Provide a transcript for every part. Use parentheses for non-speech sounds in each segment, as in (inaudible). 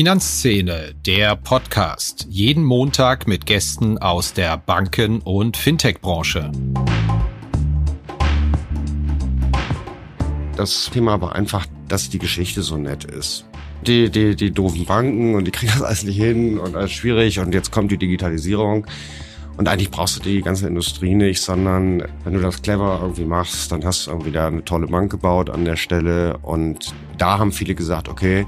Finanzszene, der Podcast. Jeden Montag mit Gästen aus der Banken- und Fintech-Branche. Das Thema war einfach, dass die Geschichte so nett ist. Die, die, die doofen Banken und die kriegen das alles nicht hin und alles schwierig und jetzt kommt die Digitalisierung. Und eigentlich brauchst du die ganze Industrie nicht, sondern wenn du das clever irgendwie machst, dann hast du irgendwie da eine tolle Bank gebaut an der Stelle. Und da haben viele gesagt, okay,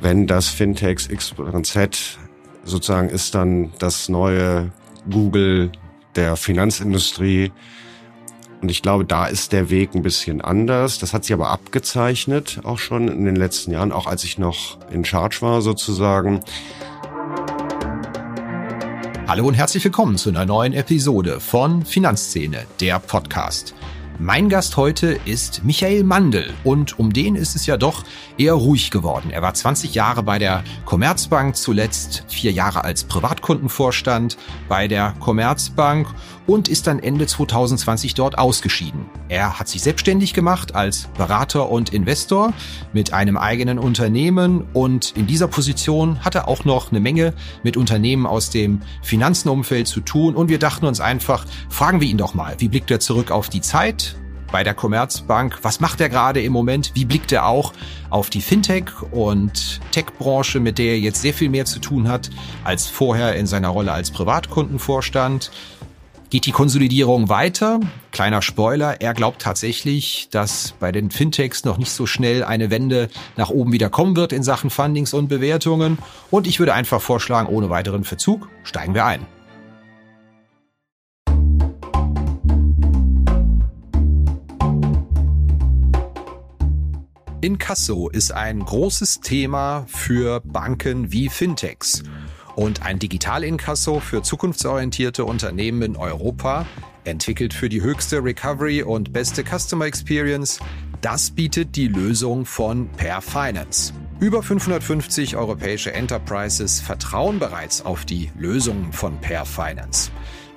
wenn das Fintechs X und Z sozusagen ist dann das neue Google der Finanzindustrie. Und ich glaube, da ist der Weg ein bisschen anders. Das hat sich aber abgezeichnet, auch schon in den letzten Jahren, auch als ich noch in Charge war sozusagen. Hallo und herzlich willkommen zu einer neuen Episode von Finanzszene, der Podcast. Mein Gast heute ist Michael Mandel und um den ist es ja doch eher ruhig geworden. Er war 20 Jahre bei der Commerzbank, zuletzt vier Jahre als Privatkundenvorstand bei der Commerzbank und ist dann Ende 2020 dort ausgeschieden. Er hat sich selbstständig gemacht als Berater und Investor mit einem eigenen Unternehmen und in dieser Position hat er auch noch eine Menge mit Unternehmen aus dem Finanzenumfeld zu tun und wir dachten uns einfach, fragen wir ihn doch mal, wie blickt er zurück auf die Zeit bei der Commerzbank. Was macht er gerade im Moment? Wie blickt er auch auf die Fintech- und Tech-Branche, mit der er jetzt sehr viel mehr zu tun hat als vorher in seiner Rolle als Privatkundenvorstand? Geht die Konsolidierung weiter? Kleiner Spoiler, er glaubt tatsächlich, dass bei den Fintechs noch nicht so schnell eine Wende nach oben wieder kommen wird in Sachen Fundings und Bewertungen. Und ich würde einfach vorschlagen, ohne weiteren Verzug steigen wir ein. Inkasso ist ein großes Thema für Banken wie Fintechs. Und ein Digital-Inkasso für zukunftsorientierte Unternehmen in Europa, entwickelt für die höchste Recovery und beste Customer Experience, das bietet die Lösung von Per Finance. Über 550 europäische Enterprises vertrauen bereits auf die Lösungen von Per Finance.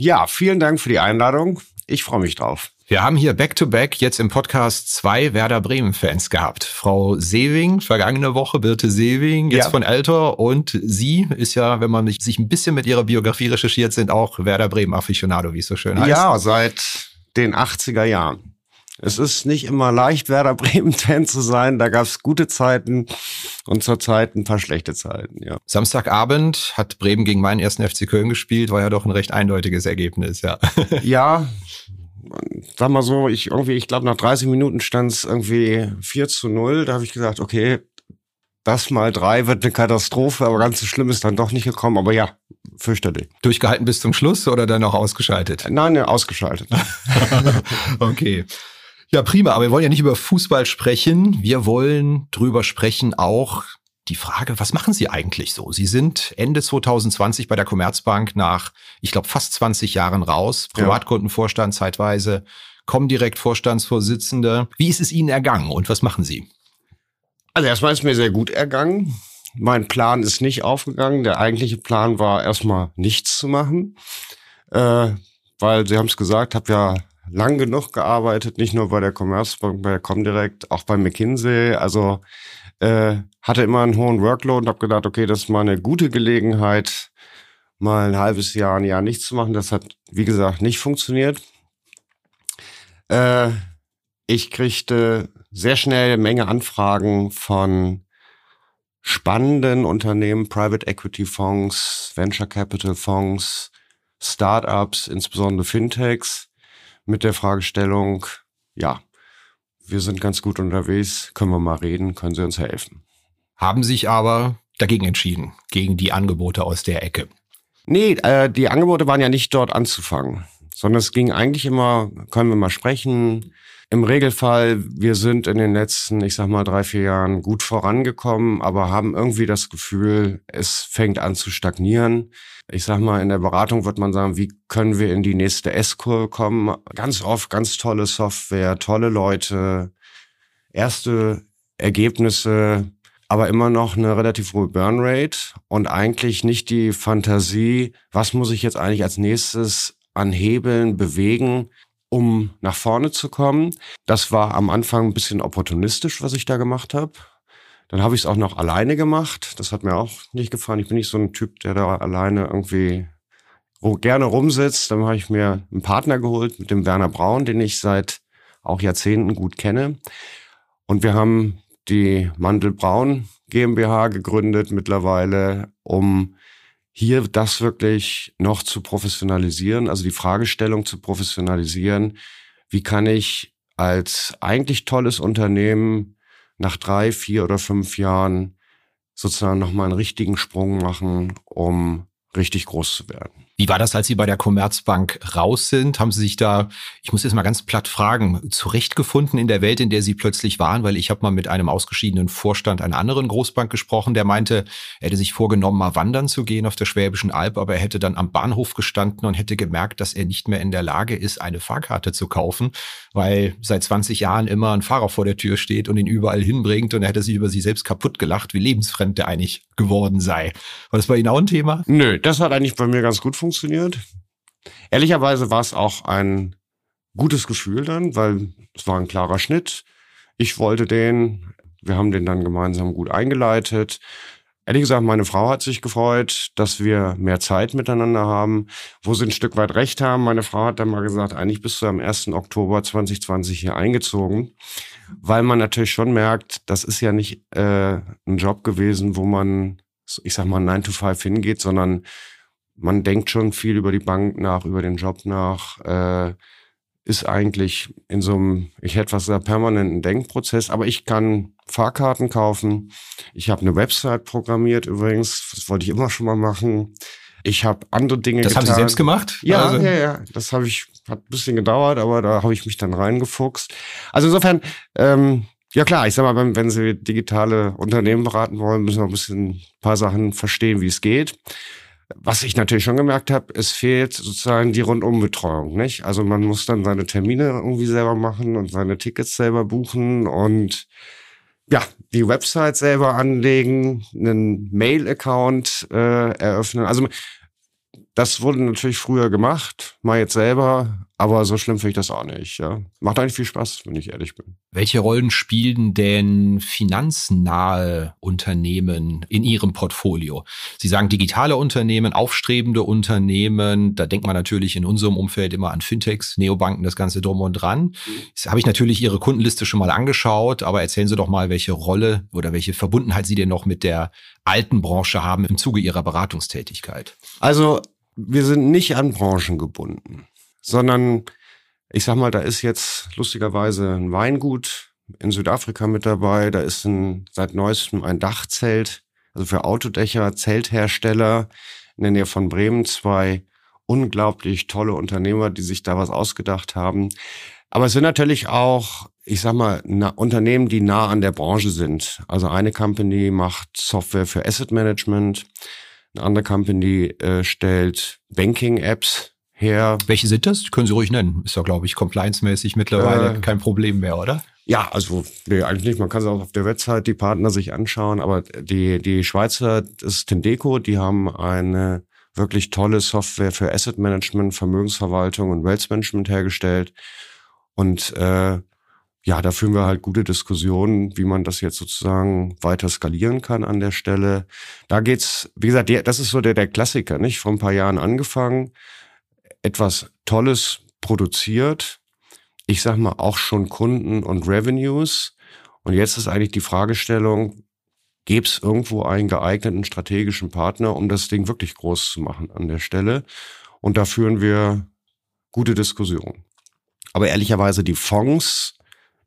Ja, vielen Dank für die Einladung. Ich freue mich drauf. Wir haben hier back-to-back -back jetzt im Podcast zwei Werder Bremen-Fans gehabt. Frau Sewing, vergangene Woche, Birte Sewing, jetzt ja. von Elter. Und sie ist ja, wenn man sich ein bisschen mit ihrer Biografie recherchiert, sind auch Werder Bremen-Afficionado, wie es so schön heißt. Ja, seit den 80er Jahren. Es ist nicht immer leicht, Werder Bremen-Fan (laughs) zu sein. Da gab es gute Zeiten und zurzeit ein paar schlechte Zeiten, ja. Samstagabend hat Bremen gegen meinen ersten FC Köln gespielt, war ja doch ein recht eindeutiges Ergebnis, ja. (laughs) ja, sag mal so, ich irgendwie, ich glaube, nach 30 Minuten stand es irgendwie 4 zu 0. Da habe ich gesagt, okay, das mal drei wird eine Katastrophe, aber ganz so schlimm ist dann doch nicht gekommen. Aber ja, fürchterlich. Durchgehalten bis zum Schluss oder dann auch ausgeschaltet? Nein, ne, ausgeschaltet. (laughs) okay. Ja, prima. Aber wir wollen ja nicht über Fußball sprechen. Wir wollen drüber sprechen auch die Frage, was machen Sie eigentlich so? Sie sind Ende 2020 bei der Commerzbank nach, ich glaube, fast 20 Jahren raus, Privatkundenvorstand zeitweise, Comdirect Vorstandsvorsitzende. Wie ist es Ihnen ergangen und was machen Sie? Also erstmal ist mir sehr gut ergangen. Mein Plan ist nicht aufgegangen. Der eigentliche Plan war erstmal nichts zu machen, äh, weil Sie haben es gesagt, habe ja lang genug gearbeitet, nicht nur bei der Commerzbank, bei der Comdirect, auch bei McKinsey. Also äh, hatte immer einen hohen Workload und habe gedacht, okay, das ist mal eine gute Gelegenheit, mal ein halbes Jahr, ein Jahr nichts zu machen. Das hat, wie gesagt, nicht funktioniert. Äh, ich kriegte sehr schnell eine Menge Anfragen von spannenden Unternehmen, Private Equity Fonds, Venture Capital Fonds, Startups, insbesondere Fintechs, mit der Fragestellung, ja, wir sind ganz gut unterwegs, können wir mal reden, können Sie uns helfen. Haben sich aber dagegen entschieden, gegen die Angebote aus der Ecke. Nee, äh, die Angebote waren ja nicht dort anzufangen, sondern es ging eigentlich immer, können wir mal sprechen, im Regelfall, wir sind in den letzten, ich sag mal, drei, vier Jahren gut vorangekommen, aber haben irgendwie das Gefühl, es fängt an zu stagnieren. Ich sag mal, in der Beratung wird man sagen, wie können wir in die nächste S-Kurve kommen? Ganz oft ganz tolle Software, tolle Leute, erste Ergebnisse, aber immer noch eine relativ hohe Burnrate und eigentlich nicht die Fantasie, was muss ich jetzt eigentlich als nächstes an Hebeln bewegen, um nach vorne zu kommen. Das war am Anfang ein bisschen opportunistisch, was ich da gemacht habe. Dann habe ich es auch noch alleine gemacht. Das hat mir auch nicht gefallen. Ich bin nicht so ein Typ, der da alleine irgendwie gerne rumsitzt. Dann habe ich mir einen Partner geholt mit dem Werner Braun, den ich seit auch Jahrzehnten gut kenne. Und wir haben die Mandel Braun GmbH gegründet mittlerweile, um hier das wirklich noch zu professionalisieren, also die Fragestellung zu professionalisieren. Wie kann ich als eigentlich tolles Unternehmen nach drei, vier oder fünf Jahren sozusagen nochmal einen richtigen Sprung machen, um richtig groß zu werden? Wie war das, als Sie bei der Commerzbank raus sind? Haben Sie sich da, ich muss jetzt mal ganz platt fragen, zurechtgefunden in der Welt, in der Sie plötzlich waren? Weil ich habe mal mit einem ausgeschiedenen Vorstand einer anderen Großbank gesprochen, der meinte, er hätte sich vorgenommen, mal wandern zu gehen auf der Schwäbischen Alb, aber er hätte dann am Bahnhof gestanden und hätte gemerkt, dass er nicht mehr in der Lage ist, eine Fahrkarte zu kaufen, weil seit 20 Jahren immer ein Fahrer vor der Tür steht und ihn überall hinbringt und er hätte sich über sich selbst kaputt gelacht, wie lebensfremd er eigentlich geworden sei. War das bei Ihnen auch ein Thema? Nö, das hat eigentlich bei mir ganz gut funktioniert funktioniert. Ehrlicherweise war es auch ein gutes Gefühl dann, weil es war ein klarer Schnitt. Ich wollte den, wir haben den dann gemeinsam gut eingeleitet. Ehrlich gesagt, meine Frau hat sich gefreut, dass wir mehr Zeit miteinander haben, wo sie ein Stück weit recht haben. Meine Frau hat dann mal gesagt, eigentlich bist du am 1. Oktober 2020 hier eingezogen, weil man natürlich schon merkt, das ist ja nicht äh, ein Job gewesen, wo man, ich sag mal, 9 to 5 hingeht, sondern man denkt schon viel über die Bank nach, über den Job nach, äh, ist eigentlich in so einem, ich hätte was gesagt, permanenten Denkprozess, aber ich kann Fahrkarten kaufen. Ich habe eine Website programmiert übrigens, das wollte ich immer schon mal machen. Ich habe andere Dinge das getan. Das haben Sie selbst gemacht? Ja, also. ja, ja. Das habe ich, hat ein bisschen gedauert, aber da habe ich mich dann reingefuchst. Also insofern, ähm, ja klar, ich sag mal, wenn, wenn Sie digitale Unternehmen beraten wollen, müssen wir ein bisschen ein paar Sachen verstehen, wie es geht. Was ich natürlich schon gemerkt habe, es fehlt sozusagen die Rundumbetreuung, nicht? Also man muss dann seine Termine irgendwie selber machen und seine Tickets selber buchen und ja, die Website selber anlegen, einen Mail-Account äh, eröffnen. Also das wurde natürlich früher gemacht, mal jetzt selber, aber so schlimm finde ich das auch nicht. Ja. Macht eigentlich viel Spaß, wenn ich ehrlich bin. Welche Rollen spielen denn finanznahe Unternehmen in Ihrem Portfolio? Sie sagen digitale Unternehmen, aufstrebende Unternehmen. Da denkt man natürlich in unserem Umfeld immer an Fintechs, Neobanken, das Ganze drum und dran. Jetzt habe ich natürlich Ihre Kundenliste schon mal angeschaut, aber erzählen Sie doch mal, welche Rolle oder welche Verbundenheit Sie denn noch mit der alten Branche haben im Zuge Ihrer Beratungstätigkeit. Also wir sind nicht an Branchen gebunden sondern ich sag mal, da ist jetzt lustigerweise ein Weingut in Südafrika mit dabei, da ist ein, seit neuestem ein Dachzelt, also für Autodächer, Zelthersteller in der Nähe von Bremen, zwei unglaublich tolle Unternehmer, die sich da was ausgedacht haben. Aber es sind natürlich auch, ich sag mal, Unternehmen, die nah an der Branche sind. Also eine Company macht Software für Asset Management, eine andere Company äh, stellt Banking-Apps her. Welche sind das? Können Sie ruhig nennen. Ist ja, glaube ich, compliance-mäßig mittlerweile äh, kein Problem mehr, oder? Ja, also nee, eigentlich nicht. Man kann es auch auf der Website die Partner sich anschauen, aber die, die Schweizer ist Tendeco, die haben eine wirklich tolle Software für Asset Management, Vermögensverwaltung und Wealth Management hergestellt. Und äh, ja, da führen wir halt gute Diskussionen, wie man das jetzt sozusagen weiter skalieren kann an der Stelle. Da geht's, wie gesagt, das ist so der, der Klassiker, nicht? Vor ein paar Jahren angefangen etwas Tolles produziert. Ich sag mal auch schon Kunden und Revenues. Und jetzt ist eigentlich die Fragestellung, gäbe es irgendwo einen geeigneten strategischen Partner, um das Ding wirklich groß zu machen an der Stelle. Und da führen wir gute Diskussionen. Aber ehrlicherweise die Fonds,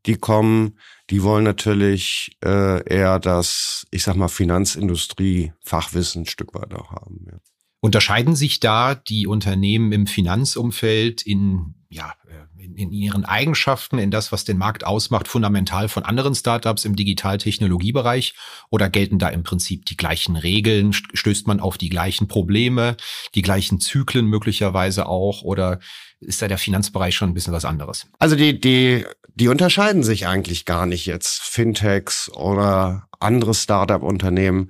die kommen, die wollen natürlich äh, eher das, ich sag mal, Finanzindustrie-Fachwissen ein Stück weit auch haben. Ja. Unterscheiden sich da die Unternehmen im Finanzumfeld in, ja, äh, in, in, ihren Eigenschaften, in das, was den Markt ausmacht, fundamental von anderen Startups im Digitaltechnologiebereich? Oder gelten da im Prinzip die gleichen Regeln? Stößt man auf die gleichen Probleme, die gleichen Zyklen möglicherweise auch? Oder ist da der Finanzbereich schon ein bisschen was anderes? Also die, die, die unterscheiden sich eigentlich gar nicht jetzt, Fintechs oder andere Startup-Unternehmen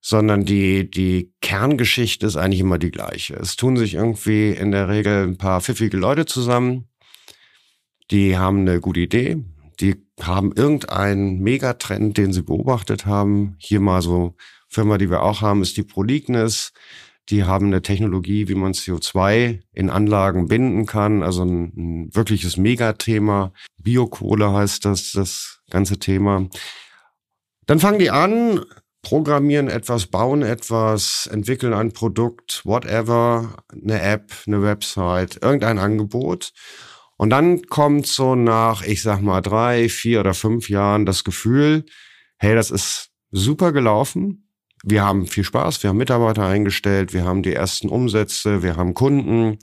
sondern die, die Kerngeschichte ist eigentlich immer die gleiche. Es tun sich irgendwie in der Regel ein paar pfiffige Leute zusammen, die haben eine gute Idee, die haben irgendeinen Megatrend, den sie beobachtet haben. Hier mal so Firma, die wir auch haben, ist die Prolignis. Die haben eine Technologie, wie man CO2 in Anlagen binden kann, also ein, ein wirkliches Megathema. Biokohle heißt das, das ganze Thema. Dann fangen die an, programmieren etwas, bauen etwas, entwickeln ein Produkt, whatever, eine App, eine Website, irgendein Angebot. Und dann kommt so nach, ich sag mal, drei, vier oder fünf Jahren das Gefühl, hey, das ist super gelaufen. Wir haben viel Spaß, wir haben Mitarbeiter eingestellt, wir haben die ersten Umsätze, wir haben Kunden.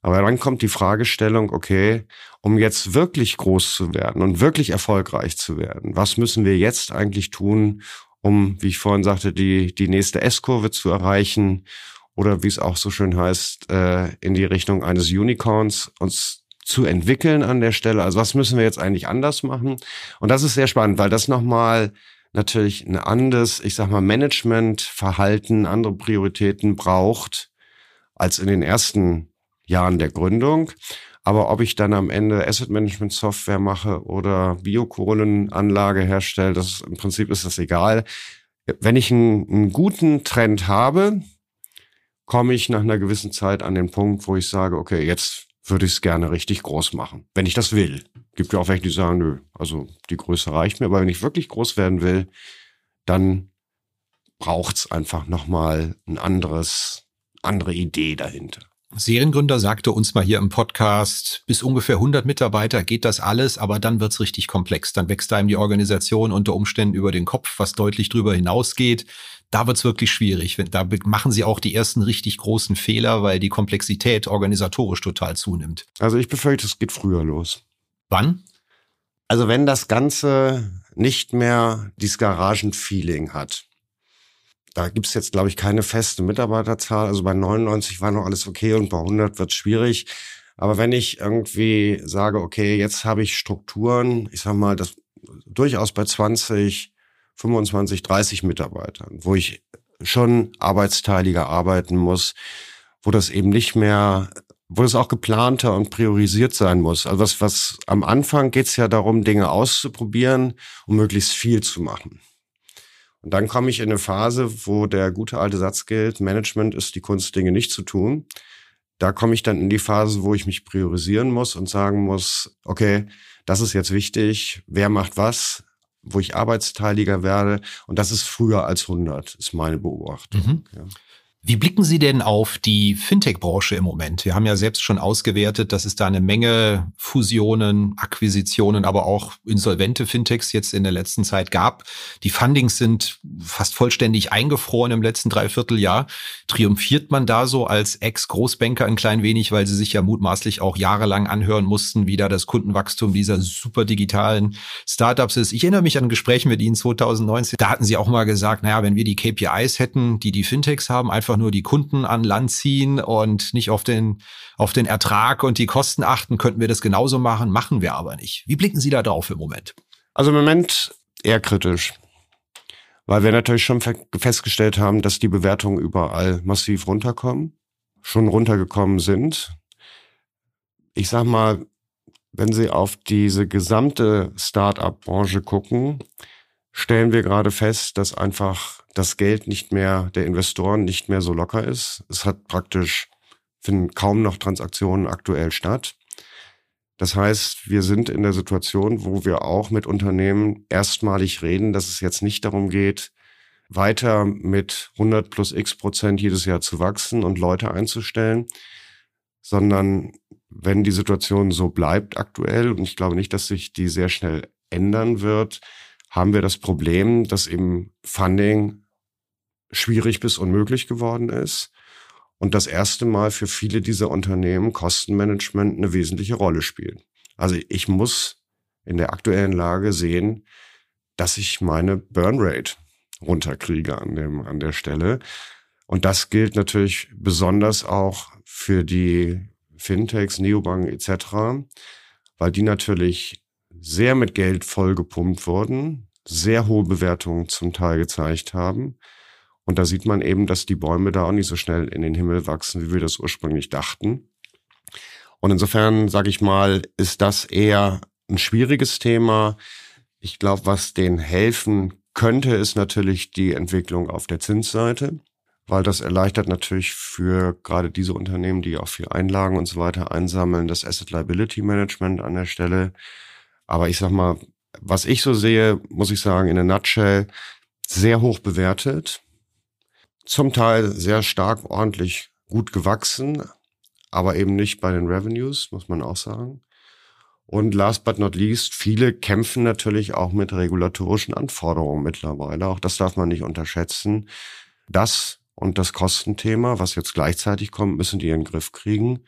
Aber dann kommt die Fragestellung, okay, um jetzt wirklich groß zu werden und wirklich erfolgreich zu werden, was müssen wir jetzt eigentlich tun, um, wie ich vorhin sagte, die, die nächste S-Kurve zu erreichen oder wie es auch so schön heißt, äh, in die Richtung eines Unicorns uns zu entwickeln an der Stelle. Also was müssen wir jetzt eigentlich anders machen? Und das ist sehr spannend, weil das nochmal natürlich ein anderes, ich sag mal, Managementverhalten, andere Prioritäten braucht als in den ersten Jahren der Gründung. Aber ob ich dann am Ende Asset Management Software mache oder Biokohlenanlage herstelle, das im Prinzip ist das egal. Wenn ich einen, einen guten Trend habe, komme ich nach einer gewissen Zeit an den Punkt, wo ich sage, okay, jetzt würde ich es gerne richtig groß machen, wenn ich das will. Gibt ja auch welche, die sagen, nö, also die Größe reicht mir, aber wenn ich wirklich groß werden will, dann braucht's einfach nochmal ein anderes, andere Idee dahinter. Seriengründer sagte uns mal hier im Podcast, bis ungefähr 100 Mitarbeiter geht das alles, aber dann wird's richtig komplex. Dann wächst einem die Organisation unter Umständen über den Kopf, was deutlich drüber hinausgeht. Da wird's wirklich schwierig. Da machen sie auch die ersten richtig großen Fehler, weil die Komplexität organisatorisch total zunimmt. Also ich befürchte, es geht früher los. Wann? Also wenn das Ganze nicht mehr dieses Garagenfeeling hat da gibt's jetzt, glaube ich, keine feste Mitarbeiterzahl. Also bei 99 war noch alles okay und bei 100 wird's schwierig. Aber wenn ich irgendwie sage, okay, jetzt habe ich Strukturen, ich sag mal, das durchaus bei 20, 25, 30 Mitarbeitern, wo ich schon arbeitsteiliger arbeiten muss, wo das eben nicht mehr, wo es auch geplanter und priorisiert sein muss. Also was, was am Anfang geht's ja darum, Dinge auszuprobieren und möglichst viel zu machen. Und dann komme ich in eine Phase, wo der gute alte Satz gilt, Management ist die Kunst, Dinge nicht zu tun. Da komme ich dann in die Phase, wo ich mich priorisieren muss und sagen muss, okay, das ist jetzt wichtig, wer macht was, wo ich arbeitsteiliger werde. Und das ist früher als 100, ist meine Beobachtung. Mhm. Ja. Wie blicken Sie denn auf die Fintech-Branche im Moment? Wir haben ja selbst schon ausgewertet, dass es da eine Menge Fusionen, Akquisitionen, aber auch insolvente Fintechs jetzt in der letzten Zeit gab. Die Fundings sind fast vollständig eingefroren im letzten Dreivierteljahr. Triumphiert man da so als Ex-Großbanker ein klein wenig, weil sie sich ja mutmaßlich auch jahrelang anhören mussten, wie da das Kundenwachstum dieser super digitalen Startups ist? Ich erinnere mich an Gespräche mit Ihnen 2019. Da hatten Sie auch mal gesagt, naja, wenn wir die KPIs hätten, die die Fintechs haben, einfach einfach nur die Kunden an Land ziehen und nicht auf den, auf den Ertrag und die Kosten achten, könnten wir das genauso machen, machen wir aber nicht. Wie blicken Sie da drauf im Moment? Also im Moment eher kritisch. Weil wir natürlich schon festgestellt haben, dass die Bewertungen überall massiv runterkommen, schon runtergekommen sind. Ich sag mal, wenn Sie auf diese gesamte Start-up-Branche gucken, stellen wir gerade fest, dass einfach das Geld nicht mehr, der Investoren nicht mehr so locker ist. Es hat praktisch, finden kaum noch Transaktionen aktuell statt. Das heißt, wir sind in der Situation, wo wir auch mit Unternehmen erstmalig reden, dass es jetzt nicht darum geht, weiter mit 100 plus x Prozent jedes Jahr zu wachsen und Leute einzustellen, sondern wenn die Situation so bleibt aktuell, und ich glaube nicht, dass sich die sehr schnell ändern wird, haben wir das Problem, dass eben Funding schwierig bis unmöglich geworden ist und das erste Mal für viele dieser Unternehmen Kostenmanagement eine wesentliche Rolle spielt. Also ich muss in der aktuellen Lage sehen, dass ich meine Burnrate runterkriege an dem, an der Stelle. Und das gilt natürlich besonders auch für die Fintechs, Neobanken etc., weil die natürlich sehr mit Geld vollgepumpt wurden, sehr hohe Bewertungen zum Teil gezeigt haben. Und da sieht man eben, dass die Bäume da auch nicht so schnell in den Himmel wachsen, wie wir das ursprünglich dachten. Und insofern, sage ich mal, ist das eher ein schwieriges Thema. Ich glaube, was denen helfen könnte, ist natürlich die Entwicklung auf der Zinsseite, weil das erleichtert natürlich für gerade diese Unternehmen, die auch viel Einlagen und so weiter einsammeln, das Asset Liability Management an der Stelle. Aber ich sag mal, was ich so sehe, muss ich sagen, in a nutshell, sehr hoch bewertet, zum Teil sehr stark ordentlich gut gewachsen, aber eben nicht bei den Revenues, muss man auch sagen. Und last but not least, viele kämpfen natürlich auch mit regulatorischen Anforderungen mittlerweile. Auch das darf man nicht unterschätzen. Das und das Kostenthema, was jetzt gleichzeitig kommt, müssen die in den Griff kriegen.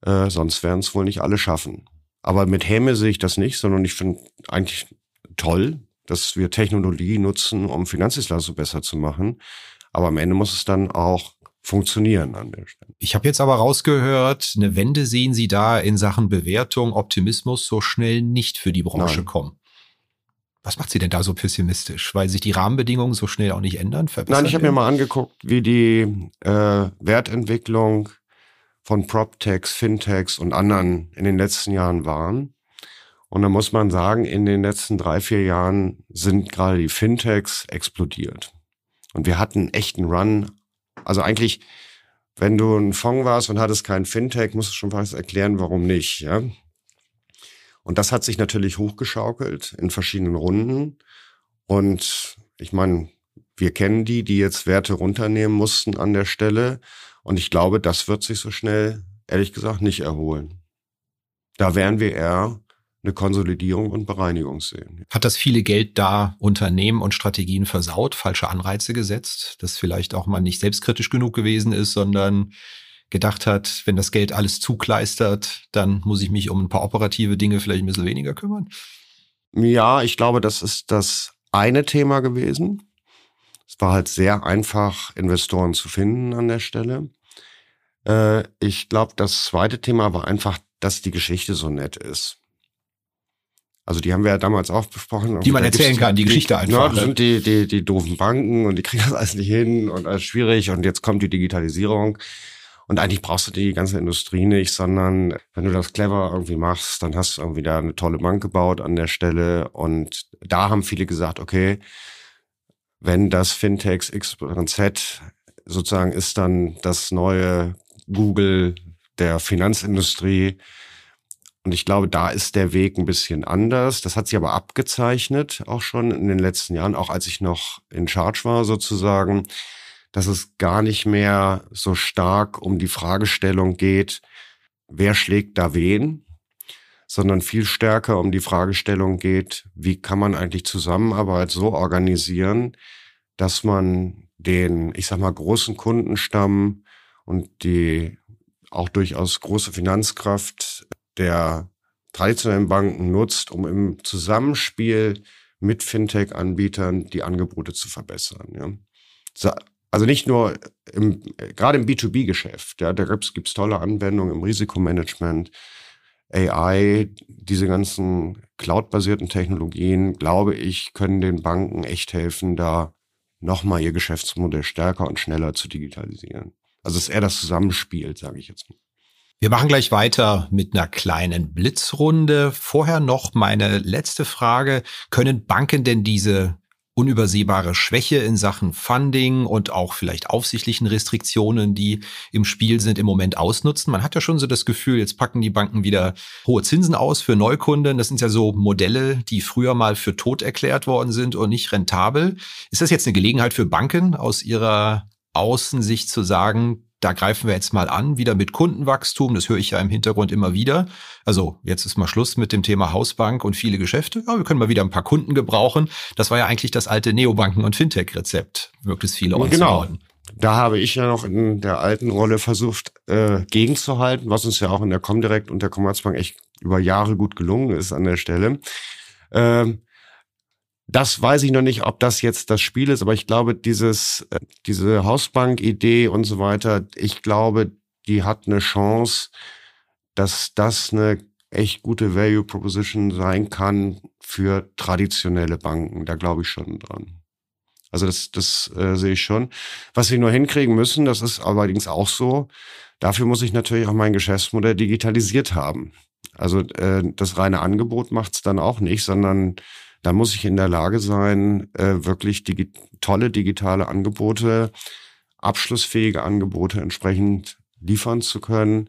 Äh, sonst werden es wohl nicht alle schaffen. Aber mit Häme sehe ich das nicht, sondern ich finde eigentlich toll, dass wir Technologie nutzen, um Finanzdienstleistungen besser zu machen. Aber am Ende muss es dann auch funktionieren an der Stelle. Ich habe jetzt aber rausgehört, eine Wende sehen Sie da in Sachen Bewertung, Optimismus so schnell nicht für die Branche Nein. kommen. Was macht Sie denn da so pessimistisch? Weil sich die Rahmenbedingungen so schnell auch nicht ändern? Nein, ich habe mir mal angeguckt, wie die äh, Wertentwicklung von PropTechs, Fintechs und anderen in den letzten Jahren waren. Und da muss man sagen, in den letzten drei, vier Jahren sind gerade die Fintechs explodiert. Und wir hatten echten Run also eigentlich, wenn du ein Fonds warst und hattest kein Fintech, musst du schon fast erklären, warum nicht, ja. Und das hat sich natürlich hochgeschaukelt in verschiedenen Runden. Und ich meine, wir kennen die, die jetzt Werte runternehmen mussten an der Stelle. Und ich glaube, das wird sich so schnell, ehrlich gesagt, nicht erholen. Da wären wir eher eine Konsolidierung und Bereinigung sehen. Hat das viele Geld da Unternehmen und Strategien versaut, falsche Anreize gesetzt, dass vielleicht auch mal nicht selbstkritisch genug gewesen ist, sondern gedacht hat, wenn das Geld alles zukleistert, dann muss ich mich um ein paar operative Dinge vielleicht ein bisschen weniger kümmern? Ja, ich glaube, das ist das eine Thema gewesen. Es war halt sehr einfach, Investoren zu finden an der Stelle. Äh, ich glaube, das zweite Thema war einfach, dass die Geschichte so nett ist. Also die haben wir ja damals auch besprochen. Die man erzählen kann, die, die Geschichte einfach. Ja, das ne? sind die, die, die doofen Banken und die kriegen das alles nicht hin und alles schwierig und jetzt kommt die Digitalisierung. Und eigentlich brauchst du die ganze Industrie nicht, sondern wenn du das clever irgendwie machst, dann hast du irgendwie da eine tolle Bank gebaut an der Stelle. Und da haben viele gesagt, okay, wenn das Fintechs XYZ sozusagen ist dann das neue Google der Finanzindustrie, und ich glaube, da ist der Weg ein bisschen anders. Das hat sich aber abgezeichnet, auch schon in den letzten Jahren, auch als ich noch in Charge war sozusagen, dass es gar nicht mehr so stark um die Fragestellung geht, wer schlägt da wen, sondern viel stärker um die Fragestellung geht, wie kann man eigentlich Zusammenarbeit so organisieren, dass man den, ich sag mal, großen Kundenstamm und die auch durchaus große Finanzkraft der traditionellen Banken nutzt, um im Zusammenspiel mit Fintech-Anbietern die Angebote zu verbessern. Ja. Also nicht nur im, gerade im B2B-Geschäft, ja, da gibt's gibt's tolle Anwendungen im Risikomanagement, AI, diese ganzen cloud-basierten Technologien, glaube ich, können den Banken echt helfen, da nochmal ihr Geschäftsmodell stärker und schneller zu digitalisieren. Also es ist eher das Zusammenspiel, sage ich jetzt mal. Wir machen gleich weiter mit einer kleinen Blitzrunde. Vorher noch meine letzte Frage. Können Banken denn diese unübersehbare Schwäche in Sachen Funding und auch vielleicht aufsichtlichen Restriktionen, die im Spiel sind, im Moment ausnutzen? Man hat ja schon so das Gefühl, jetzt packen die Banken wieder hohe Zinsen aus für Neukunden. Das sind ja so Modelle, die früher mal für tot erklärt worden sind und nicht rentabel. Ist das jetzt eine Gelegenheit für Banken aus ihrer Außensicht zu sagen, da greifen wir jetzt mal an, wieder mit Kundenwachstum. Das höre ich ja im Hintergrund immer wieder. Also jetzt ist mal Schluss mit dem Thema Hausbank und viele Geschäfte. Ja, wir können mal wieder ein paar Kunden gebrauchen. Das war ja eigentlich das alte Neobanken- und Fintech-Rezept, möglichst viele Genau. Da habe ich ja noch in der alten Rolle versucht, äh, gegenzuhalten, was uns ja auch in der Comdirect und der Commerzbank echt über Jahre gut gelungen ist an der Stelle. Ähm, das weiß ich noch nicht, ob das jetzt das Spiel ist, aber ich glaube, dieses, äh, diese Hausbank-Idee und so weiter, ich glaube, die hat eine Chance, dass das eine echt gute Value Proposition sein kann für traditionelle Banken. Da glaube ich schon dran. Also das, das äh, sehe ich schon. Was wir nur hinkriegen müssen, das ist allerdings auch so, dafür muss ich natürlich auch mein Geschäftsmodell digitalisiert haben. Also äh, das reine Angebot macht's dann auch nicht, sondern da muss ich in der Lage sein, äh, wirklich digi tolle digitale Angebote, abschlussfähige Angebote entsprechend liefern zu können.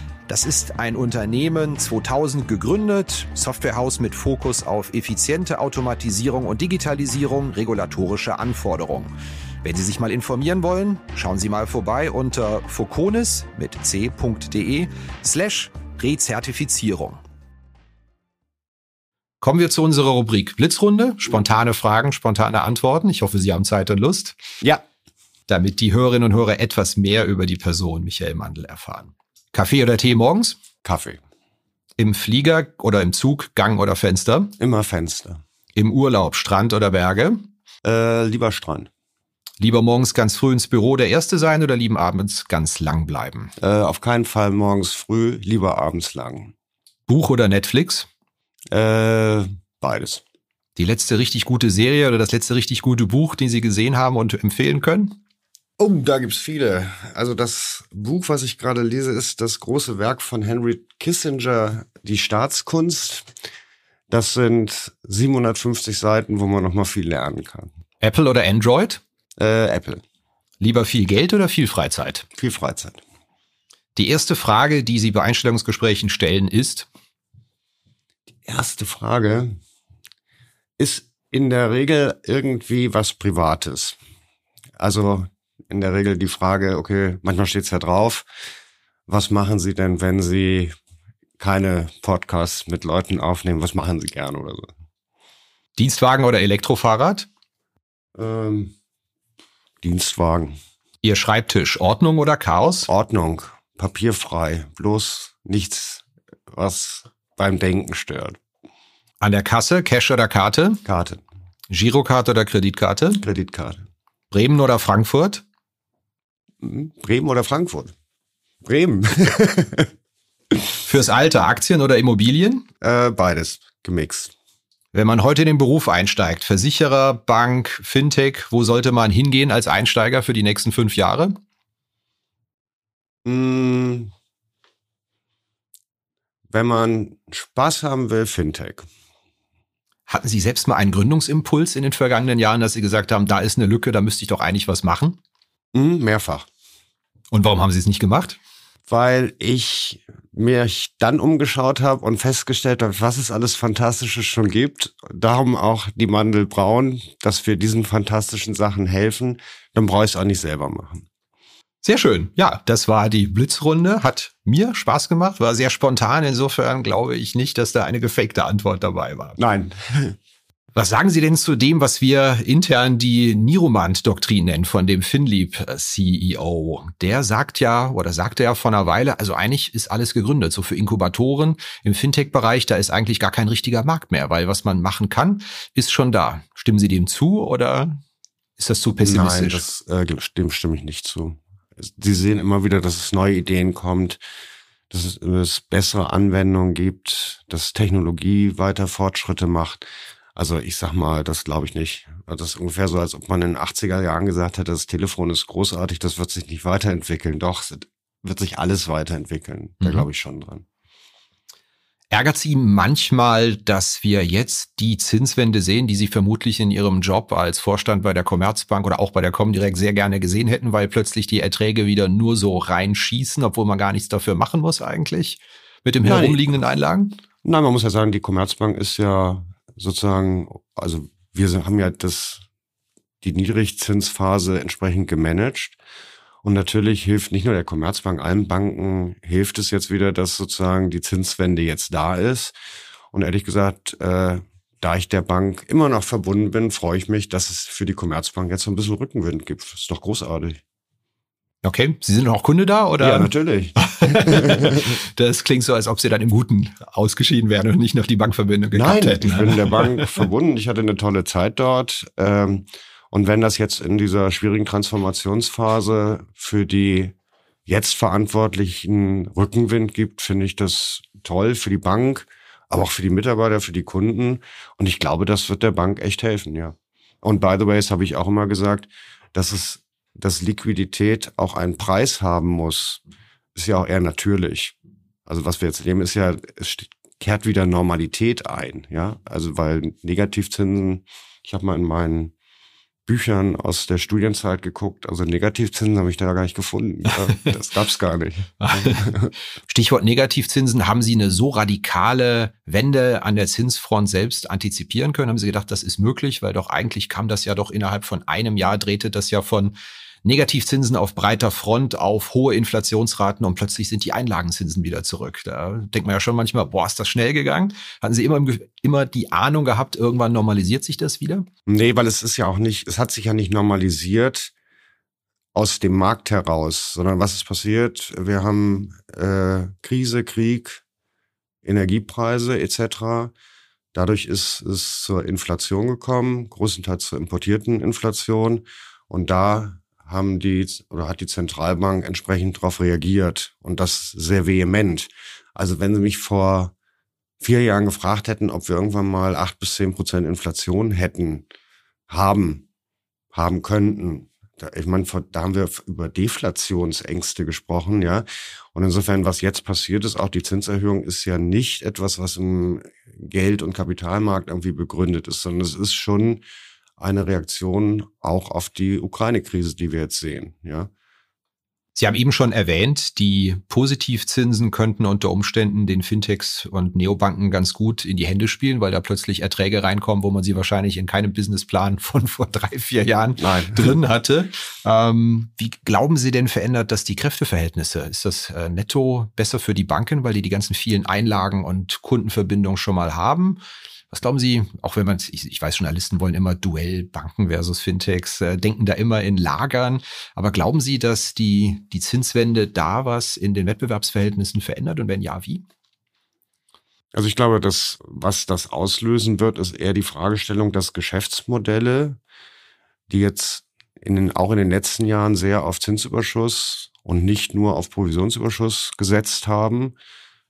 Das ist ein Unternehmen 2000 gegründet, Softwarehaus mit Fokus auf effiziente Automatisierung und Digitalisierung regulatorischer Anforderungen. Wenn Sie sich mal informieren wollen, schauen Sie mal vorbei unter foconis mit c.de slash Rezertifizierung. Kommen wir zu unserer Rubrik Blitzrunde. Spontane Fragen, spontane Antworten. Ich hoffe, Sie haben Zeit und Lust. Ja. Damit die Hörerinnen und Hörer etwas mehr über die Person Michael Mandl erfahren. Kaffee oder Tee morgens? Kaffee. Im Flieger oder im Zug, Gang oder Fenster? Immer Fenster. Im Urlaub, Strand oder Berge? Äh, lieber Strand. Lieber morgens ganz früh ins Büro der Erste sein oder lieben abends ganz lang bleiben? Äh, auf keinen Fall morgens früh, lieber abends lang. Buch oder Netflix? Äh, beides. Die letzte richtig gute Serie oder das letzte richtig gute Buch, den Sie gesehen haben und empfehlen können? Oh, da gibt's viele. Also das Buch, was ich gerade lese, ist das große Werk von Henry Kissinger, Die Staatskunst. Das sind 750 Seiten, wo man noch mal viel lernen kann. Apple oder Android? Äh, Apple. Lieber viel Geld oder viel Freizeit? Viel Freizeit. Die erste Frage, die Sie bei Einstellungsgesprächen stellen, ist? Die erste Frage ist in der Regel irgendwie was Privates. Also in der Regel die Frage, okay, manchmal steht's ja drauf, was machen Sie denn, wenn Sie keine Podcasts mit Leuten aufnehmen? Was machen Sie gern oder so? Dienstwagen oder Elektrofahrrad? Ähm, Dienstwagen. Ihr Schreibtisch, Ordnung oder Chaos? Ordnung, papierfrei, bloß nichts, was beim Denken stört. An der Kasse, Cash oder Karte? Karte, Girokarte oder Kreditkarte? Kreditkarte. Bremen oder Frankfurt? Hm, Bremen oder Frankfurt? Bremen. (laughs) Fürs Alter, Aktien oder Immobilien? äh, beides, gemixt. Wenn man heute in den Beruf einsteigt, Versicherer, Bank, Fintech, wo sollte man hingehen als Einsteiger für die nächsten fünf Jahre? Hm, Wenn man Spaß haben will, Fintech. Hatten Sie selbst mal einen Gründungsimpuls in den vergangenen Jahren, dass Sie gesagt haben, da ist eine Lücke, da müsste ich doch eigentlich was machen? Hm, Mehrfach. Und warum haben Sie es nicht gemacht? Weil ich mich dann umgeschaut habe und festgestellt habe, was es alles Fantastisches schon gibt. Darum auch die Mandelbraun, dass wir diesen fantastischen Sachen helfen. Dann brauche ich es auch nicht selber machen. Sehr schön. Ja, das war die Blitzrunde. Hat mir Spaß gemacht, war sehr spontan. Insofern glaube ich nicht, dass da eine gefakte Antwort dabei war. Nein. Was sagen Sie denn zu dem, was wir intern die Niromant-Doktrin nennen von dem FinLeap-CEO? Der sagt ja, oder sagte ja vor einer Weile, also eigentlich ist alles gegründet. So für Inkubatoren im Fintech-Bereich, da ist eigentlich gar kein richtiger Markt mehr, weil was man machen kann, ist schon da. Stimmen Sie dem zu oder ist das zu pessimistisch? Nein, das, äh, dem stimme ich nicht zu. Sie sehen immer wieder, dass es neue Ideen kommt, dass es, es bessere Anwendungen gibt, dass Technologie weiter Fortschritte macht. Also ich sag mal, das glaube ich nicht. Das ist ungefähr so, als ob man in den 80er Jahren gesagt hätte, das Telefon ist großartig, das wird sich nicht weiterentwickeln. Doch, wird sich alles weiterentwickeln. Da mhm. glaube ich schon dran. Ärgert Sie manchmal, dass wir jetzt die Zinswende sehen, die Sie vermutlich in Ihrem Job als Vorstand bei der Commerzbank oder auch bei der Comdirect sehr gerne gesehen hätten, weil plötzlich die Erträge wieder nur so reinschießen, obwohl man gar nichts dafür machen muss eigentlich mit dem herumliegenden Einlagen? Nein, man muss ja sagen, die Commerzbank ist ja sozusagen, also wir haben ja das, die Niedrigzinsphase entsprechend gemanagt. Und natürlich hilft nicht nur der Commerzbank, allen Banken hilft es jetzt wieder, dass sozusagen die Zinswende jetzt da ist. Und ehrlich gesagt, äh, da ich der Bank immer noch verbunden bin, freue ich mich, dass es für die Commerzbank jetzt so ein bisschen Rückenwind gibt. Ist doch großartig. Okay, Sie sind auch Kunde da, oder? Ja, natürlich. (laughs) das klingt so, als ob Sie dann im Guten ausgeschieden wären und nicht noch die Bankverbindung Nein, hätten. ich bin der Bank verbunden. Ich hatte eine tolle Zeit dort. Ähm, und wenn das jetzt in dieser schwierigen Transformationsphase für die jetzt Verantwortlichen Rückenwind gibt, finde ich das toll für die Bank, aber auch für die Mitarbeiter, für die Kunden. Und ich glaube, das wird der Bank echt helfen, ja. Und by the way, das habe ich auch immer gesagt, dass es dass Liquidität auch einen Preis haben muss, ist ja auch eher natürlich. Also was wir jetzt erleben, ist ja, es kehrt wieder Normalität ein, ja. Also weil Negativzinsen, ich habe mal in meinen Büchern aus der Studienzeit geguckt, also Negativzinsen habe ich da gar nicht gefunden. (laughs) Das gab's gar nicht. (laughs) Stichwort Negativzinsen, haben Sie eine so radikale Wende an der Zinsfront selbst antizipieren können? Haben Sie gedacht, das ist möglich? Weil doch eigentlich kam das ja doch innerhalb von einem Jahr, drehte das ja von Negativzinsen auf breiter Front, auf hohe Inflationsraten und plötzlich sind die Einlagenzinsen wieder zurück. Da denkt man ja schon manchmal, boah, ist das schnell gegangen? Hatten Sie immer, immer die Ahnung gehabt, irgendwann normalisiert sich das wieder? Nee, weil es ist ja auch nicht, es hat sich ja nicht normalisiert aus dem Markt heraus, sondern was ist passiert? Wir haben äh, Krise, Krieg, Energiepreise etc. Dadurch ist es zur Inflation gekommen, größtenteils zur importierten Inflation. Und da haben die oder hat die Zentralbank entsprechend darauf reagiert und das sehr vehement. Also wenn Sie mich vor vier Jahren gefragt hätten, ob wir irgendwann mal acht bis zehn Prozent Inflation hätten, haben, haben könnten. Ich meine, da haben wir über Deflationsängste gesprochen, ja. Und insofern, was jetzt passiert ist, auch die Zinserhöhung ist ja nicht etwas, was im Geld- und Kapitalmarkt irgendwie begründet ist, sondern es ist schon eine Reaktion auch auf die Ukraine-Krise, die wir jetzt sehen. Ja. Sie haben eben schon erwähnt, die Positivzinsen könnten unter Umständen den Fintechs und Neobanken ganz gut in die Hände spielen, weil da plötzlich Erträge reinkommen, wo man sie wahrscheinlich in keinem Businessplan von vor drei, vier Jahren Nein. (laughs) drin hatte. Ähm, wie glauben Sie denn verändert das die Kräfteverhältnisse? Ist das äh, netto besser für die Banken, weil die die ganzen vielen Einlagen und Kundenverbindungen schon mal haben? Was glauben Sie, auch wenn man, ich, ich weiß, Journalisten wollen immer Duell Banken versus Fintechs, äh, denken da immer in Lagern. Aber glauben Sie, dass die, die Zinswende da was in den Wettbewerbsverhältnissen verändert? Und wenn ja, wie? Also ich glaube, dass was das auslösen wird, ist eher die Fragestellung, dass Geschäftsmodelle, die jetzt in den, auch in den letzten Jahren sehr auf Zinsüberschuss und nicht nur auf Provisionsüberschuss gesetzt haben,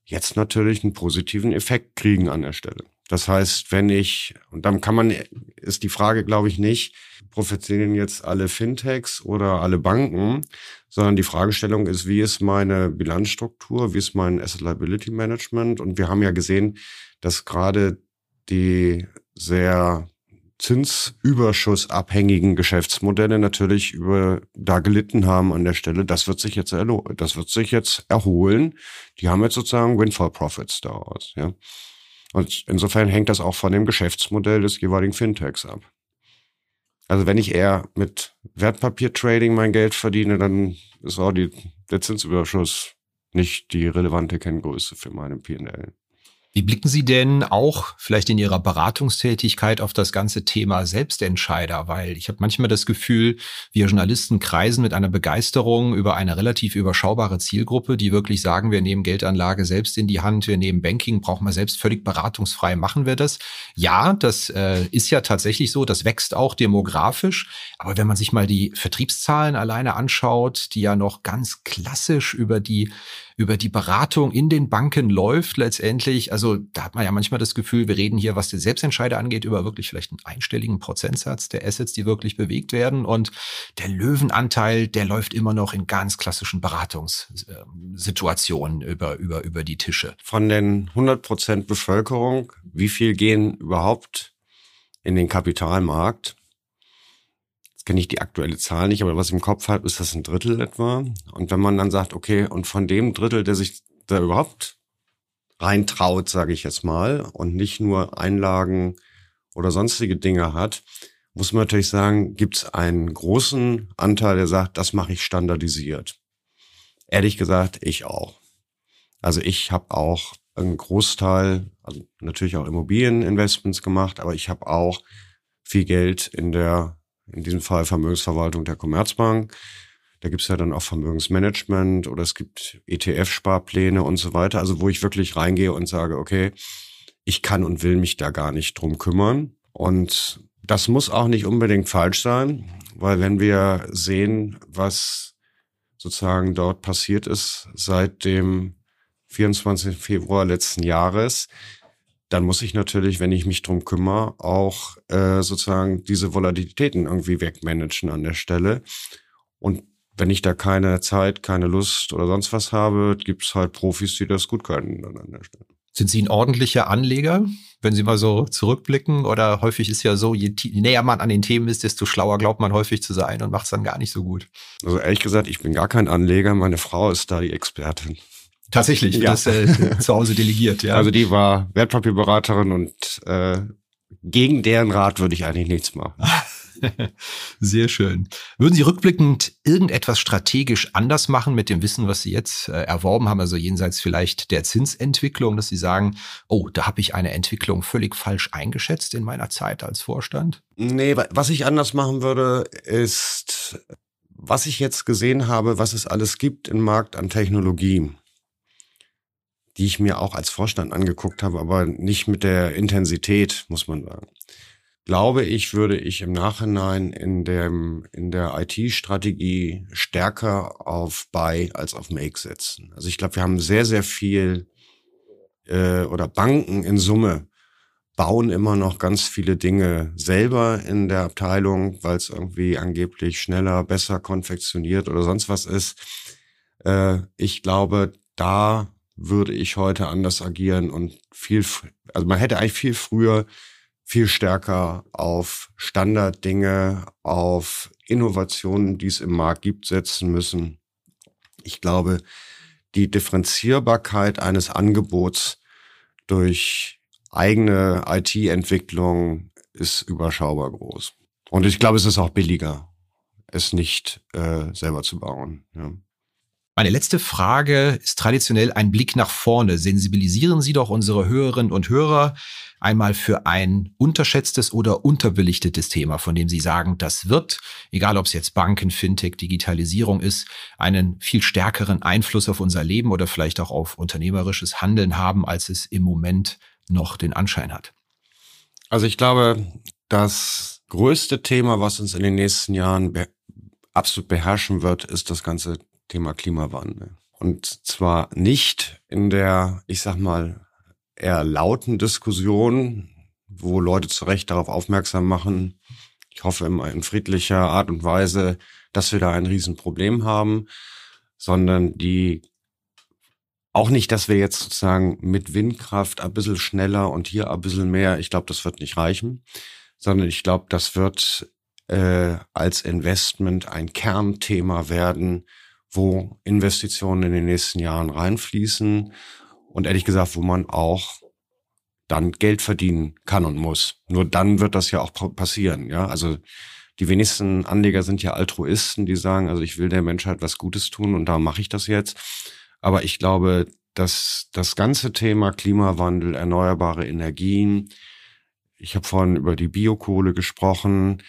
jetzt natürlich einen positiven Effekt kriegen an der Stelle. Das heißt, wenn ich, und dann kann man, ist die Frage, glaube ich, nicht, profitieren jetzt alle Fintechs oder alle Banken, sondern die Fragestellung ist, wie ist meine Bilanzstruktur, wie ist mein Asset Liability Management? Und wir haben ja gesehen, dass gerade die sehr zinsüberschussabhängigen Geschäftsmodelle natürlich über da gelitten haben an der Stelle. Das wird sich jetzt das wird sich jetzt erholen. Die haben jetzt sozusagen Windfall Profits daraus. Ja. Und insofern hängt das auch von dem Geschäftsmodell des jeweiligen Fintechs ab. Also wenn ich eher mit Wertpapiertrading mein Geld verdiene, dann ist auch die, der Zinsüberschuss nicht die relevante Kenngröße für meine PL. Wie blicken Sie denn auch vielleicht in Ihrer Beratungstätigkeit auf das ganze Thema Selbstentscheider? Weil ich habe manchmal das Gefühl, wir Journalisten kreisen mit einer Begeisterung über eine relativ überschaubare Zielgruppe, die wirklich sagen, wir nehmen Geldanlage selbst in die Hand, wir nehmen Banking, brauchen wir selbst völlig beratungsfrei, machen wir das. Ja, das äh, ist ja tatsächlich so, das wächst auch demografisch. Aber wenn man sich mal die Vertriebszahlen alleine anschaut, die ja noch ganz klassisch über die über die Beratung in den Banken läuft letztendlich. Also da hat man ja manchmal das Gefühl, wir reden hier, was den Selbstentscheider angeht, über wirklich vielleicht einen einstelligen Prozentsatz der Assets, die wirklich bewegt werden. Und der Löwenanteil, der läuft immer noch in ganz klassischen Beratungssituationen über, über, über die Tische. Von den 100 Prozent Bevölkerung, wie viel gehen überhaupt in den Kapitalmarkt? Jetzt kenne ich die aktuelle Zahl nicht, aber was ich im Kopf habe, ist das ein Drittel etwa. Und wenn man dann sagt, okay, und von dem Drittel, der sich da überhaupt reintraut, sage ich jetzt mal, und nicht nur Einlagen oder sonstige Dinge hat, muss man natürlich sagen, gibt es einen großen Anteil, der sagt, das mache ich standardisiert. Ehrlich gesagt, ich auch. Also ich habe auch einen Großteil, also natürlich auch Immobilieninvestments gemacht, aber ich habe auch viel Geld in der in diesem Fall Vermögensverwaltung der Commerzbank. Da gibt's ja dann auch Vermögensmanagement oder es gibt ETF-Sparpläne und so weiter. Also wo ich wirklich reingehe und sage, okay, ich kann und will mich da gar nicht drum kümmern. Und das muss auch nicht unbedingt falsch sein, weil wenn wir sehen, was sozusagen dort passiert ist seit dem 24. Februar letzten Jahres, dann muss ich natürlich, wenn ich mich drum kümmere, auch äh, sozusagen diese Volatilitäten irgendwie wegmanagen an der Stelle. Und wenn ich da keine Zeit, keine Lust oder sonst was habe, gibt's halt Profis, die das gut können dann an der Stelle. Sind Sie ein ordentlicher Anleger, wenn Sie mal so zurückblicken? Oder häufig ist ja so, je, je näher man an den Themen ist, desto schlauer glaubt man häufig zu sein und macht es dann gar nicht so gut. Also ehrlich gesagt, ich bin gar kein Anleger. Meine Frau ist da die Expertin. Tatsächlich, ja. das äh, zu Hause delegiert, ja. Also die war Wertpapierberaterin und äh, gegen deren Rat würde ich eigentlich nichts machen. (laughs) Sehr schön. Würden Sie rückblickend irgendetwas strategisch anders machen mit dem Wissen, was Sie jetzt äh, erworben haben, also jenseits vielleicht der Zinsentwicklung, dass Sie sagen, oh, da habe ich eine Entwicklung völlig falsch eingeschätzt in meiner Zeit als Vorstand? Nee, was ich anders machen würde, ist, was ich jetzt gesehen habe, was es alles gibt im Markt an Technologie die ich mir auch als Vorstand angeguckt habe, aber nicht mit der Intensität, muss man sagen. Glaube ich, würde ich im Nachhinein in dem, in der IT-Strategie stärker auf Buy als auf Make setzen. Also ich glaube, wir haben sehr, sehr viel, äh, oder Banken in Summe bauen immer noch ganz viele Dinge selber in der Abteilung, weil es irgendwie angeblich schneller, besser konfektioniert oder sonst was ist. Äh, ich glaube, da würde ich heute anders agieren und viel, also man hätte eigentlich viel früher viel stärker auf Standarddinge, auf Innovationen, die es im Markt gibt, setzen müssen. Ich glaube, die Differenzierbarkeit eines Angebots durch eigene IT-Entwicklung ist überschaubar groß. Und ich glaube, es ist auch billiger, es nicht äh, selber zu bauen. Ja. Meine letzte Frage ist traditionell ein Blick nach vorne. Sensibilisieren Sie doch unsere Hörerinnen und Hörer einmal für ein unterschätztes oder unterbelichtetes Thema, von dem Sie sagen, das wird, egal ob es jetzt Banken, Fintech, Digitalisierung ist, einen viel stärkeren Einfluss auf unser Leben oder vielleicht auch auf unternehmerisches Handeln haben, als es im Moment noch den Anschein hat. Also ich glaube, das größte Thema, was uns in den nächsten Jahren be absolut beherrschen wird, ist das ganze Thema Klimawandel. Und zwar nicht in der, ich sag mal, eher lauten Diskussion, wo Leute zu Recht darauf aufmerksam machen, ich hoffe immer in friedlicher Art und Weise, dass wir da ein Riesenproblem haben, sondern die auch nicht, dass wir jetzt sozusagen mit Windkraft ein bisschen schneller und hier ein bisschen mehr, ich glaube, das wird nicht reichen, sondern ich glaube, das wird äh, als Investment ein Kernthema werden, wo Investitionen in den nächsten Jahren reinfließen und ehrlich gesagt, wo man auch dann Geld verdienen kann und muss. Nur dann wird das ja auch passieren, ja. Also die wenigsten Anleger sind ja Altruisten, die sagen, also ich will der Menschheit was Gutes tun und da mache ich das jetzt. Aber ich glaube, dass das ganze Thema Klimawandel, erneuerbare Energien, ich habe vorhin über die Biokohle gesprochen,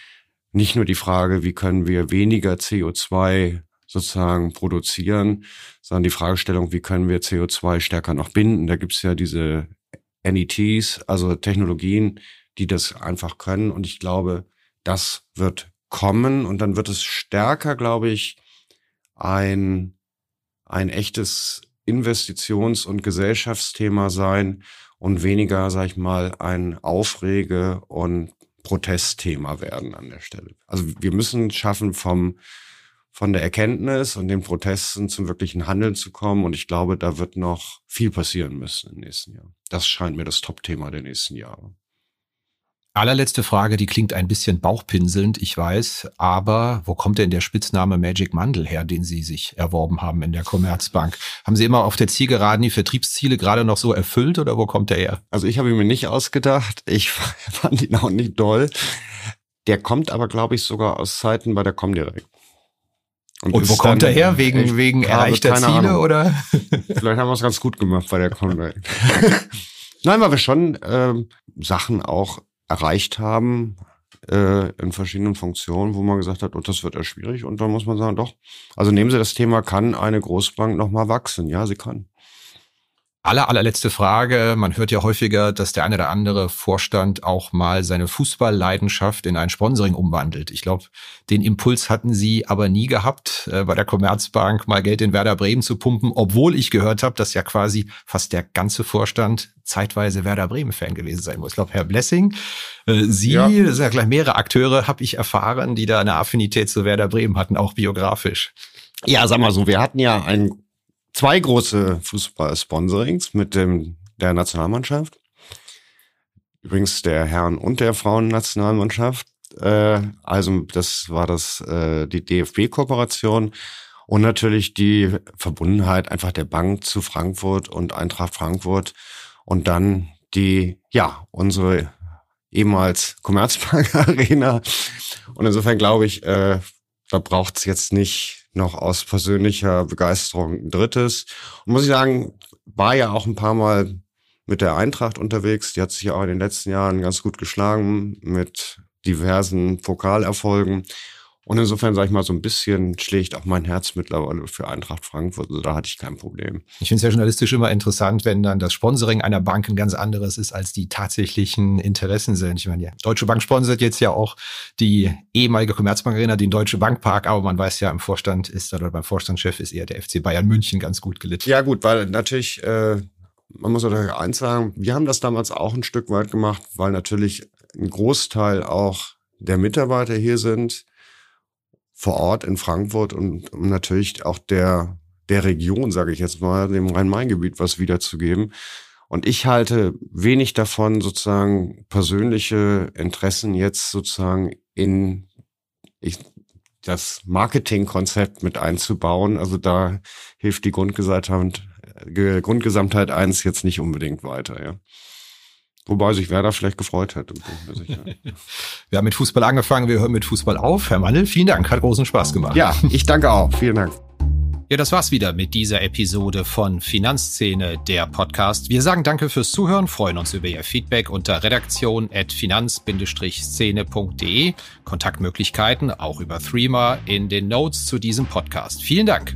nicht nur die Frage, wie können wir weniger CO2 sozusagen produzieren, sondern die Fragestellung, wie können wir CO2 stärker noch binden. Da gibt's ja diese NETs, also Technologien, die das einfach können. Und ich glaube, das wird kommen und dann wird es stärker, glaube ich, ein, ein echtes Investitions- und Gesellschaftsthema sein und weniger, sag ich mal, ein Aufrege- und Protestthema werden an der Stelle. Also wir müssen schaffen, vom, von der Erkenntnis und den Protesten zum wirklichen Handeln zu kommen. Und ich glaube, da wird noch viel passieren müssen im nächsten Jahr. Das scheint mir das Top-Thema der nächsten Jahre. Allerletzte Frage, die klingt ein bisschen bauchpinselnd, ich weiß, aber wo kommt denn der Spitzname Magic Mandel her, den Sie sich erworben haben in der Commerzbank? Haben Sie immer auf der Zielgeraden die Vertriebsziele gerade noch so erfüllt oder wo kommt der her? Also ich habe ihn mir nicht ausgedacht, ich (laughs) fand ihn auch nicht doll. Der kommt aber, glaube ich, sogar aus Zeiten bei der Comdirect. Und, und wo kommt er her? Wegen, wegen erreichter Ziele Ahnung. oder? (laughs) Vielleicht haben wir es ganz gut gemacht bei der Comdirect. (laughs) Nein, weil wir schon ähm, Sachen auch erreicht haben äh, in verschiedenen Funktionen, wo man gesagt hat, und das wird ja schwierig. Und dann muss man sagen, doch. Also nehmen Sie das Thema, kann eine Großbank nochmal wachsen? Ja, sie kann. Aller, allerletzte Frage. Man hört ja häufiger, dass der eine oder andere Vorstand auch mal seine Fußballleidenschaft in ein Sponsoring umwandelt. Ich glaube, den Impuls hatten Sie aber nie gehabt, äh, bei der Commerzbank mal Geld in Werder Bremen zu pumpen, obwohl ich gehört habe, dass ja quasi fast der ganze Vorstand zeitweise Werder Bremen-Fan gewesen sein muss. Ich glaube, Herr Blessing, äh, Sie, ja. das sind ja gleich mehrere Akteure, habe ich erfahren, die da eine Affinität zu Werder Bremen hatten, auch biografisch. Ja, sag mal so, wir hatten ja ein zwei große Fußball-Sponsorings mit dem, der Nationalmannschaft. Übrigens der Herren- und der Frauen-Nationalmannschaft. Äh, also das war das äh, die DFB-Kooperation und natürlich die Verbundenheit einfach der Bank zu Frankfurt und Eintracht Frankfurt und dann die, ja, unsere ehemals Commerzbank Arena. Und insofern glaube ich, äh, da braucht es jetzt nicht noch aus persönlicher Begeisterung ein drittes. Und muss ich sagen, war ja auch ein paar Mal mit der Eintracht unterwegs. Die hat sich ja auch in den letzten Jahren ganz gut geschlagen mit diversen Pokalerfolgen. Und insofern, sage ich mal, so ein bisschen schlägt auch mein Herz mittlerweile für Eintracht Frankfurt. Also da hatte ich kein Problem. Ich finde es ja journalistisch immer interessant, wenn dann das Sponsoring einer Bank ein ganz anderes ist, als die tatsächlichen Interessen sind. Ich meine, ja, Deutsche Bank sponsert jetzt ja auch die ehemalige Commerzbank Arena, den Deutsche Bankpark, aber man weiß ja, im Vorstand ist oder beim Vorstandschef ist eher der FC Bayern München ganz gut gelitten. Ja, gut, weil natürlich, äh, man muss natürlich eins sagen, wir haben das damals auch ein Stück weit gemacht, weil natürlich ein Großteil auch der Mitarbeiter hier sind vor Ort in Frankfurt und um natürlich auch der, der Region, sage ich jetzt mal, dem Rhein-Main-Gebiet was wiederzugeben. Und ich halte wenig davon, sozusagen persönliche Interessen jetzt sozusagen in ich, das Marketingkonzept mit einzubauen. Also da hilft die Grundgesamtheit, Grundgesamtheit eins jetzt nicht unbedingt weiter. Ja. Wobei sich Werder vielleicht gefreut hätte, (laughs) wir haben mit Fußball angefangen, wir hören mit Fußball auf. Herr Mandel, vielen Dank, hat großen Spaß gemacht. Ja, ich danke auch. Vielen Dank. Ja, das war's wieder mit dieser Episode von Finanzszene, der Podcast. Wir sagen Danke fürs Zuhören, freuen uns über Ihr Feedback unter redaktion.finanz-szene.de. Kontaktmöglichkeiten auch über Threema in den Notes zu diesem Podcast. Vielen Dank.